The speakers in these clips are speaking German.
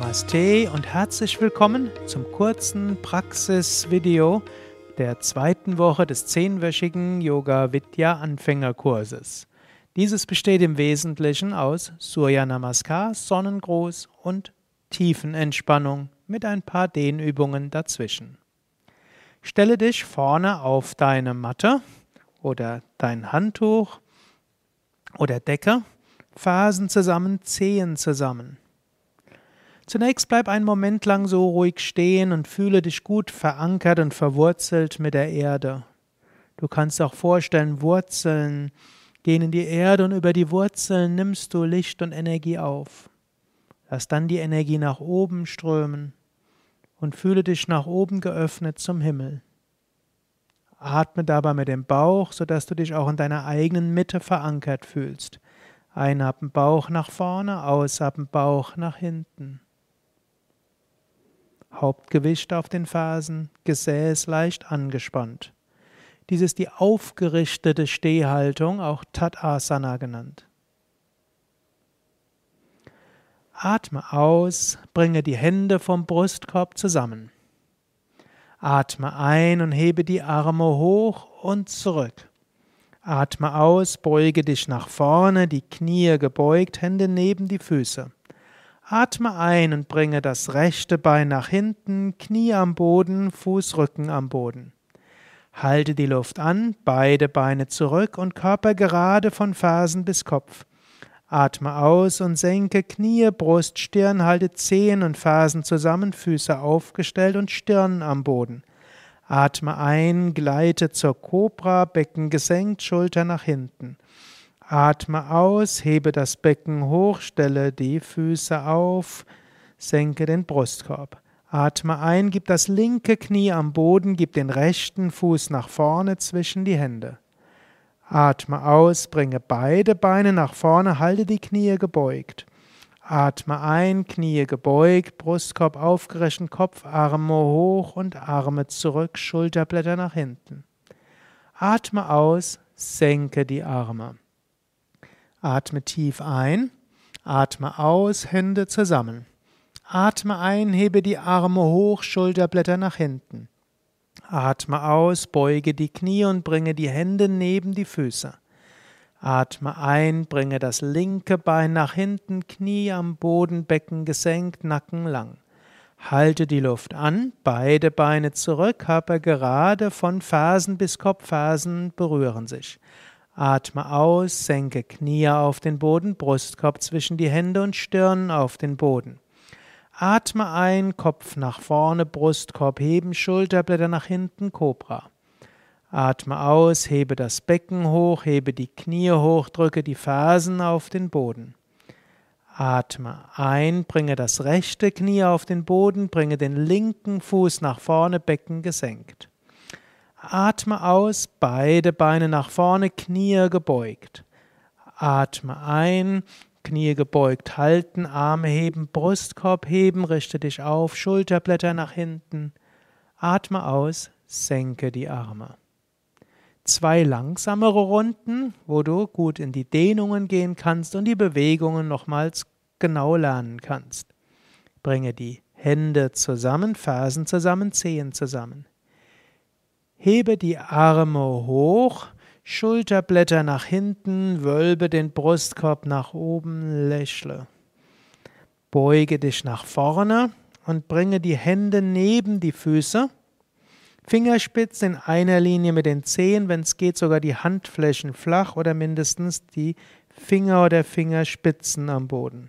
Namaste und herzlich willkommen zum kurzen Praxisvideo der zweiten Woche des zehnwöchigen Yoga Vidya Anfängerkurses. Dieses besteht im Wesentlichen aus Surya Namaskar, Sonnengruß und Tiefenentspannung mit ein paar Dehnübungen dazwischen. Stelle dich vorne auf deine Matte oder dein Handtuch oder Decke, Fasen zusammen, Zehen zusammen. Zunächst bleib einen Moment lang so ruhig stehen und fühle dich gut verankert und verwurzelt mit der Erde. Du kannst auch vorstellen, Wurzeln gehen in die Erde und über die Wurzeln nimmst du Licht und Energie auf. Lass dann die Energie nach oben strömen und fühle dich nach oben geöffnet zum Himmel. Atme dabei mit dem Bauch, sodass du dich auch in deiner eigenen Mitte verankert fühlst. Einatmen Bauch nach vorne, ausatmen Bauch nach hinten. Hauptgewicht auf den Fersen, Gesäß leicht angespannt. Dies ist die aufgerichtete Stehhaltung, auch Tadasana genannt. Atme aus, bringe die Hände vom Brustkorb zusammen. Atme ein und hebe die Arme hoch und zurück. Atme aus, beuge dich nach vorne, die Knie gebeugt, Hände neben die Füße. Atme ein und bringe das rechte Bein nach hinten, Knie am Boden, Fußrücken am Boden. Halte die Luft an, beide Beine zurück und Körper gerade von Fersen bis Kopf. Atme aus und senke Knie, Brust, Stirn, halte Zehen und Fersen zusammen, Füße aufgestellt und Stirn am Boden. Atme ein, gleite zur Kobra, Becken gesenkt, Schulter nach hinten. Atme aus, hebe das Becken hoch, stelle die Füße auf, senke den Brustkorb. Atme ein, gib das linke Knie am Boden, gib den rechten Fuß nach vorne zwischen die Hände. Atme aus, bringe beide Beine nach vorne, halte die Knie gebeugt. Atme ein, Knie gebeugt, Brustkorb aufgerichtet, Kopf, Arme hoch und Arme zurück, Schulterblätter nach hinten. Atme aus, senke die Arme. Atme tief ein, atme aus, Hände zusammen. Atme ein, hebe die Arme hoch, Schulterblätter nach hinten. Atme aus, beuge die Knie und bringe die Hände neben die Füße. Atme ein, bringe das linke Bein nach hinten, Knie am Boden, Becken gesenkt, Nacken lang. Halte die Luft an, beide Beine zurück, Körper gerade, von Fersen bis Kopffersen berühren sich. Atme aus, senke Knie auf den Boden, Brustkorb zwischen die Hände und Stirn auf den Boden. Atme ein, Kopf nach vorne, Brustkorb heben, Schulterblätter nach hinten, Cobra. Atme aus, hebe das Becken hoch, hebe die Knie hoch, drücke die Fersen auf den Boden. Atme ein, bringe das rechte Knie auf den Boden, bringe den linken Fuß nach vorne, Becken gesenkt. Atme aus, beide Beine nach vorne, Knie gebeugt. Atme ein, Knie gebeugt halten, Arme heben, Brustkorb heben, richte dich auf, Schulterblätter nach hinten. Atme aus, senke die Arme. Zwei langsamere Runden, wo du gut in die Dehnungen gehen kannst und die Bewegungen nochmals genau lernen kannst. Bringe die Hände zusammen, Fersen zusammen, Zehen zusammen. Hebe die Arme hoch, Schulterblätter nach hinten, wölbe den Brustkorb nach oben, lächle. Beuge dich nach vorne und bringe die Hände neben die Füße. Fingerspitzen in einer Linie mit den Zehen, wenn es geht, sogar die Handflächen flach oder mindestens die Finger oder Fingerspitzen am Boden.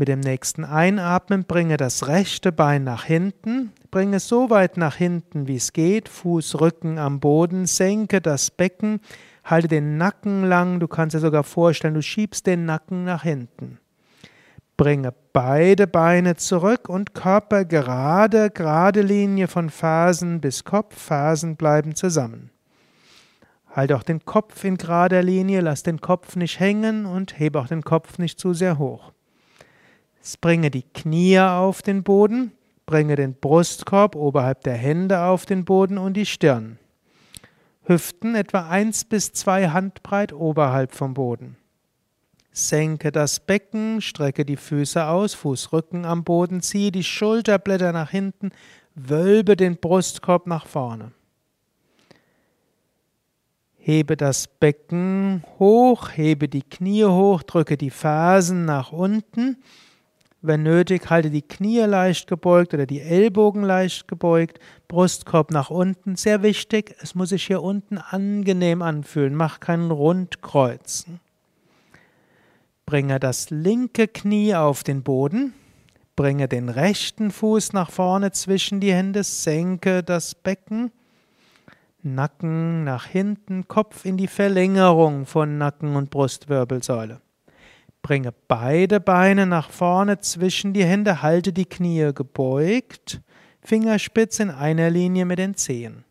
Mit dem nächsten Einatmen bringe das rechte Bein nach hinten, bringe es so weit nach hinten, wie es geht, Fuß, Rücken am Boden, senke das Becken, halte den Nacken lang, du kannst dir sogar vorstellen, du schiebst den Nacken nach hinten. Bringe beide Beine zurück und Körper gerade, gerade Linie von Fersen bis Kopf, Fersen bleiben zusammen. Halte auch den Kopf in gerader Linie, lass den Kopf nicht hängen und hebe auch den Kopf nicht zu sehr hoch. Bringe die Knie auf den Boden, bringe den Brustkorb oberhalb der Hände auf den Boden und die Stirn. Hüften etwa eins bis zwei Handbreit oberhalb vom Boden. Senke das Becken, strecke die Füße aus, Fußrücken am Boden, ziehe die Schulterblätter nach hinten, wölbe den Brustkorb nach vorne. Hebe das Becken hoch, hebe die Knie hoch, drücke die Fersen nach unten. Wenn nötig, halte die Knie leicht gebeugt oder die Ellbogen leicht gebeugt, Brustkorb nach unten. Sehr wichtig, es muss sich hier unten angenehm anfühlen. Mach keinen Rundkreuz. Bringe das linke Knie auf den Boden. Bringe den rechten Fuß nach vorne zwischen die Hände, senke das Becken. Nacken nach hinten, Kopf in die Verlängerung von Nacken und Brustwirbelsäule. Bringe beide Beine nach vorne zwischen die Hände, halte die Knie gebeugt, Fingerspitz in einer Linie mit den Zehen.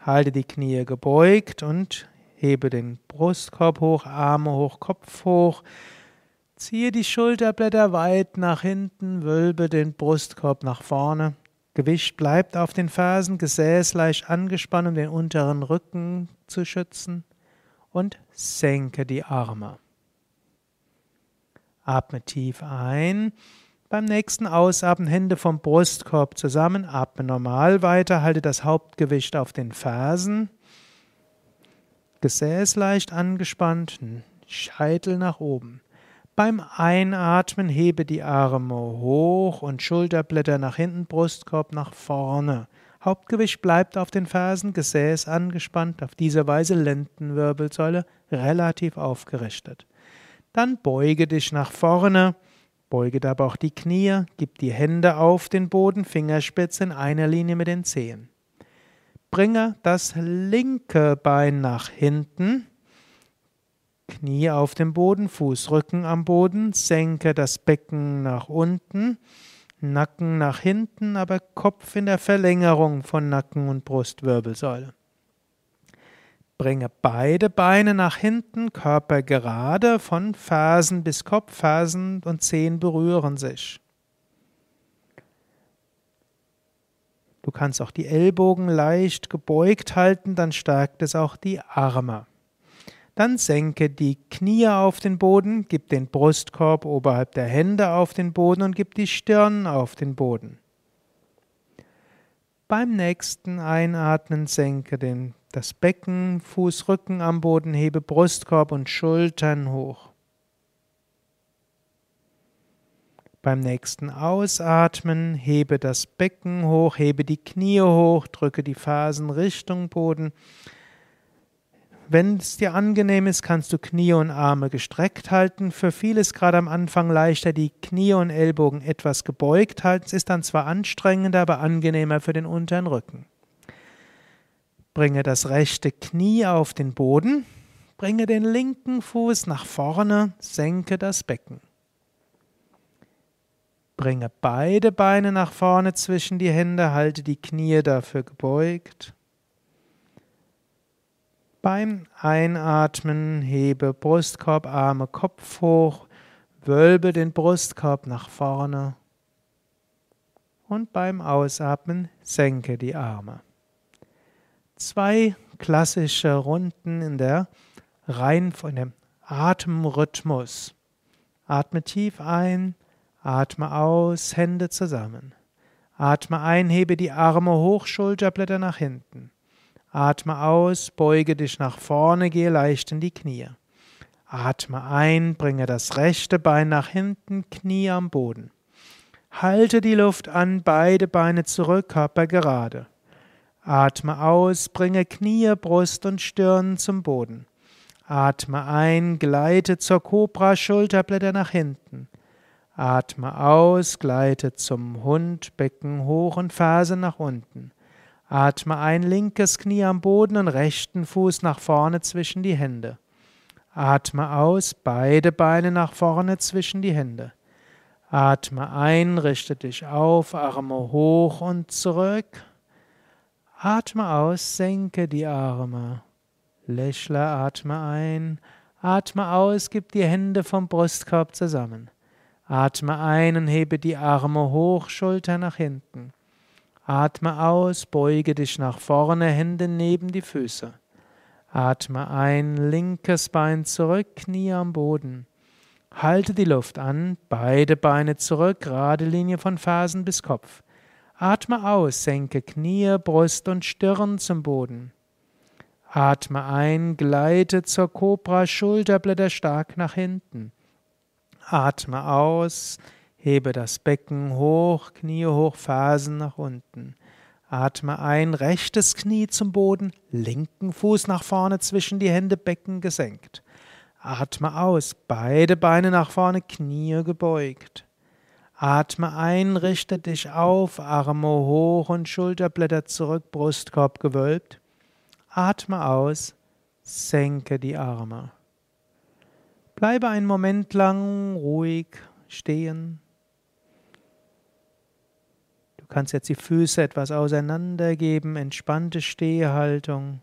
Halte die Knie gebeugt und hebe den Brustkorb hoch, Arme hoch, Kopf hoch. Ziehe die Schulterblätter weit nach hinten, wölbe den Brustkorb nach vorne. Gewicht bleibt auf den Fersen, Gesäß leicht angespannt, um den unteren Rücken zu schützen. Und senke die Arme. Atme tief ein. Beim nächsten Ausatmen Hände vom Brustkorb zusammen. Atme normal weiter. Halte das Hauptgewicht auf den Fersen. Gesäß leicht angespannt. Scheitel nach oben. Beim Einatmen hebe die Arme hoch und Schulterblätter nach hinten, Brustkorb nach vorne. Hauptgewicht bleibt auf den Fersen, Gesäß angespannt, auf diese Weise Lendenwirbelsäule relativ aufgerichtet. Dann beuge dich nach vorne, beuge dabei auch die Knie, gib die Hände auf den Boden, Fingerspitze in einer Linie mit den Zehen. Bringe das linke Bein nach hinten, Knie auf dem Boden, Fußrücken am Boden, senke das Becken nach unten, Nacken nach hinten, aber Kopf in der Verlängerung von Nacken und Brustwirbelsäule. Bringe beide Beine nach hinten, Körper gerade, von Fersen bis Kopf, Fersen und Zehen berühren sich. Du kannst auch die Ellbogen leicht gebeugt halten, dann stärkt es auch die Arme. Dann senke die Knie auf den Boden, gib den Brustkorb oberhalb der Hände auf den Boden und gib die Stirn auf den Boden. Beim nächsten Einatmen senke den, das Becken, Fuß, Rücken am Boden, hebe Brustkorb und Schultern hoch. Beim nächsten Ausatmen hebe das Becken hoch, hebe die Knie hoch, drücke die Fersen Richtung Boden wenn es dir angenehm ist, kannst du Knie und Arme gestreckt halten. Für viele ist gerade am Anfang leichter, die Knie und Ellbogen etwas gebeugt halten. Es ist dann zwar anstrengender, aber angenehmer für den unteren Rücken. Bringe das rechte Knie auf den Boden. Bringe den linken Fuß nach vorne, senke das Becken. Bringe beide Beine nach vorne zwischen die Hände, halte die Knie dafür gebeugt. Beim Einatmen hebe Brustkorb, Arme, Kopf hoch, wölbe den Brustkorb nach vorne und beim Ausatmen senke die Arme. Zwei klassische Runden in der Reihen von dem Atemrhythmus. Atme tief ein, atme aus, Hände zusammen. Atme ein, hebe die Arme hoch, Schulterblätter nach hinten. Atme aus, beuge dich nach vorne, gehe leicht in die Knie. Atme ein, bringe das rechte Bein nach hinten, Knie am Boden. Halte die Luft an, beide Beine zurück, Körper gerade. Atme aus, bringe Knie, Brust und Stirn zum Boden. Atme ein, gleite zur Kobra, Schulterblätter nach hinten. Atme aus, gleite zum Hund, Becken hoch und Ferse nach unten. Atme ein linkes Knie am Boden und rechten Fuß nach vorne zwischen die Hände. Atme aus, beide Beine nach vorne zwischen die Hände. Atme ein, richte dich auf, Arme hoch und zurück. Atme aus, senke die Arme. Lächle, atme ein. Atme aus, gib die Hände vom Brustkorb zusammen. Atme ein und hebe die Arme hoch, Schulter nach hinten. Atme aus, beuge dich nach vorne, Hände neben die Füße. Atme ein, linkes Bein zurück, Knie am Boden. Halte die Luft an, beide Beine zurück, gerade Linie von Fersen bis Kopf. Atme aus, senke Knie, Brust und Stirn zum Boden. Atme ein, gleite zur Kobra, Schulterblätter stark nach hinten. Atme aus, hebe das Becken hoch, Knie hoch, Fersen nach unten. Atme ein, rechtes Knie zum Boden, linken Fuß nach vorne zwischen die Hände, Becken gesenkt. Atme aus, beide Beine nach vorne, Knie gebeugt. Atme ein, richte dich auf, Arme hoch und Schulterblätter zurück, Brustkorb gewölbt. Atme aus, senke die Arme. Bleibe einen Moment lang ruhig stehen kannst jetzt die Füße etwas auseinandergeben, entspannte Stehhaltung.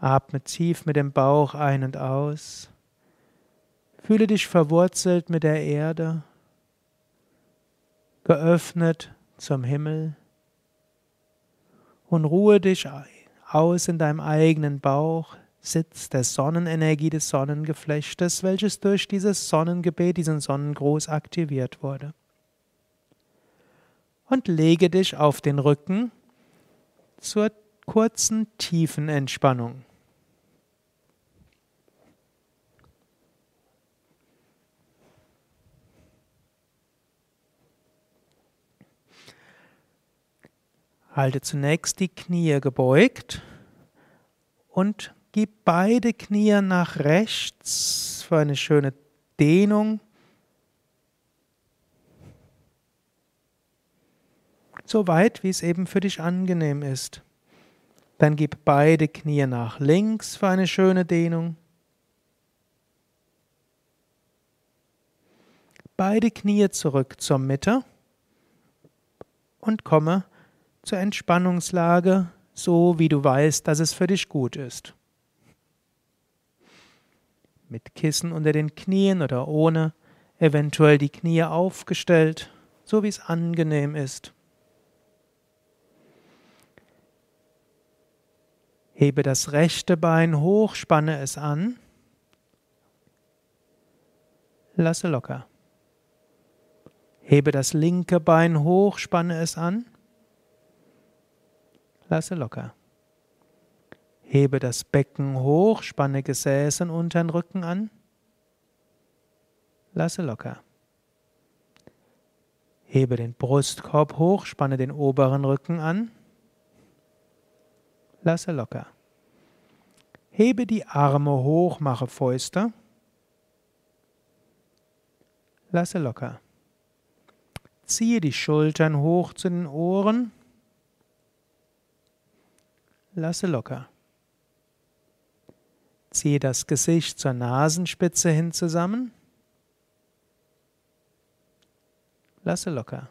Atme tief mit dem Bauch ein und aus. Fühle dich verwurzelt mit der Erde, geöffnet zum Himmel und ruhe dich aus in deinem eigenen Bauch, Sitz der Sonnenenergie des Sonnengeflechtes, welches durch dieses Sonnengebet, diesen Sonnengruß aktiviert wurde und lege dich auf den Rücken zur kurzen, tiefen Entspannung. Halte zunächst die Knie gebeugt und gib beide Knie nach rechts für eine schöne Dehnung so weit, wie es eben für dich angenehm ist. Dann gib beide Knie nach links für eine schöne Dehnung. Beide Knie zurück zur Mitte und komme zur Entspannungslage, so wie du weißt, dass es für dich gut ist. Mit Kissen unter den Knien oder ohne, eventuell die Knie aufgestellt, so wie es angenehm ist. Hebe das rechte Bein hoch, spanne es an. Lasse locker. Hebe das linke Bein hoch, spanne es an. Lasse locker. Hebe das Becken hoch, spanne Gesäß und unteren Rücken an. Lasse locker. Hebe den Brustkorb hoch, spanne den oberen Rücken an. Lasse locker. Hebe die Arme hoch, mache Fäuste. Lasse locker. Ziehe die Schultern hoch zu den Ohren. Lasse locker. Ziehe das Gesicht zur Nasenspitze hin zusammen. Lasse locker.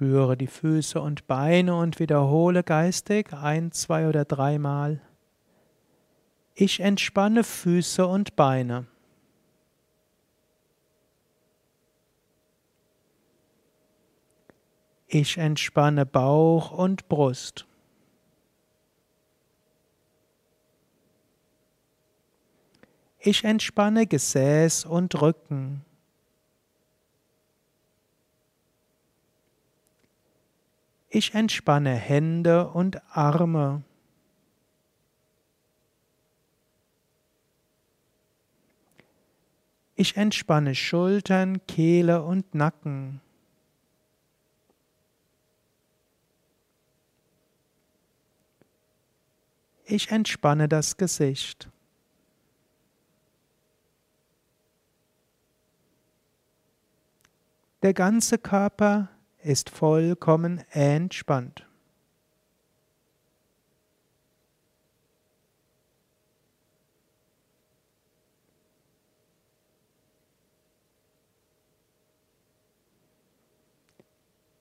Spüre die Füße und Beine und wiederhole geistig ein, zwei oder dreimal. Ich entspanne Füße und Beine. Ich entspanne Bauch und Brust. Ich entspanne Gesäß und Rücken. Ich entspanne Hände und Arme. Ich entspanne Schultern, Kehle und Nacken. Ich entspanne das Gesicht. Der ganze Körper ist vollkommen entspannt.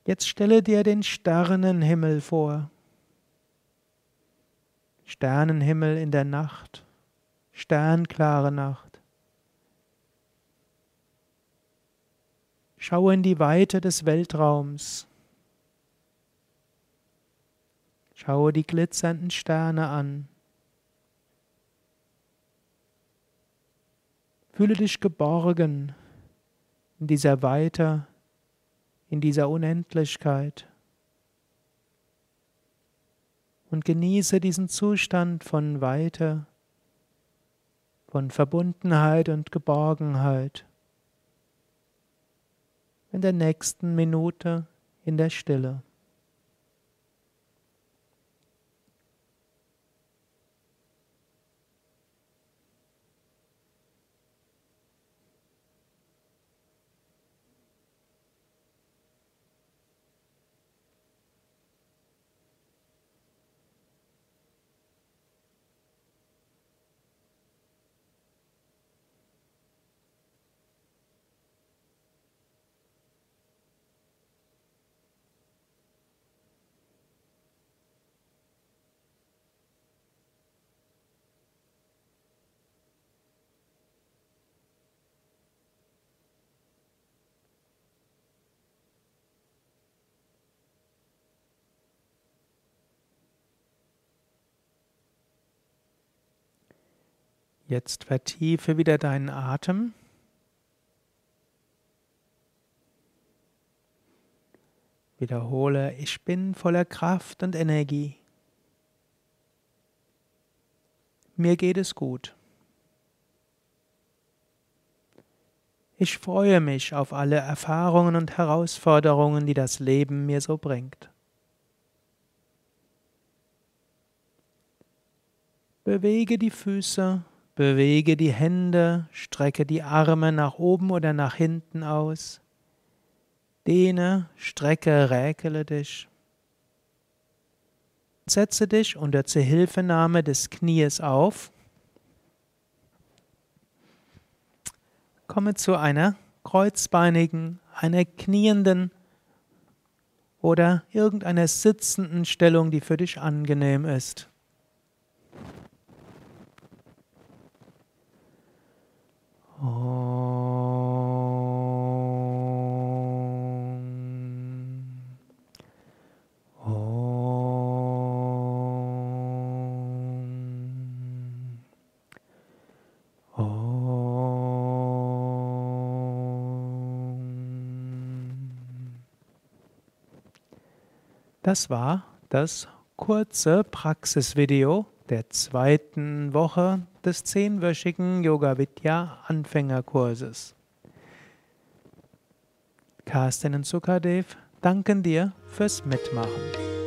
Jetzt stelle dir den Sternenhimmel vor. Sternenhimmel in der Nacht, sternklare Nacht. Schaue in die Weite des Weltraums. Schaue die glitzernden Sterne an. Fühle dich geborgen in dieser Weite, in dieser Unendlichkeit und genieße diesen Zustand von Weite, von Verbundenheit und Geborgenheit in der nächsten Minute in der Stille. Jetzt vertiefe wieder deinen Atem. Wiederhole, ich bin voller Kraft und Energie. Mir geht es gut. Ich freue mich auf alle Erfahrungen und Herausforderungen, die das Leben mir so bringt. Bewege die Füße Bewege die Hände, strecke die Arme nach oben oder nach hinten aus. Dehne, strecke, räkele dich. Setze dich unter Zuhilfenahme des Knies auf. Komme zu einer kreuzbeinigen, einer knienden oder irgendeiner sitzenden Stellung, die für dich angenehm ist. Das war das kurze Praxisvideo der zweiten Woche des zehnwöchigen Yoga Vidya Anfängerkurses. Carsten und Sukadev danken dir fürs Mitmachen.